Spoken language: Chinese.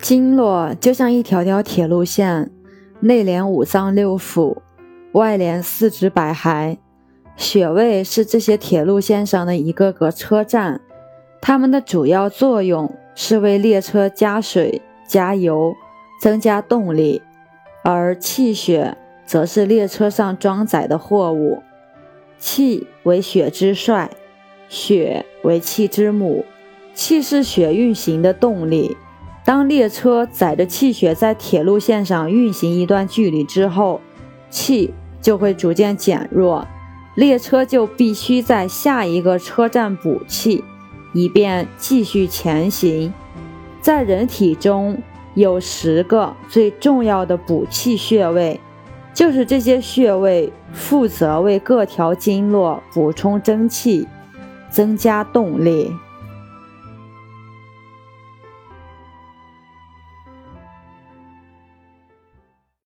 经络就像一条条铁路线，内连五脏六腑，外连四肢百骸。穴位是这些铁路线上的一个个车站，它们的主要作用是为列车加水、加油，增加动力；而气血则是列车上装载的货物。气为血之帅，血为气之母，气是血运行的动力。当列车载着气血在铁路线上运行一段距离之后，气就会逐渐减弱，列车就必须在下一个车站补气，以便继续前行。在人体中有十个最重要的补气穴位，就是这些穴位负责为各条经络补充真气，增加动力。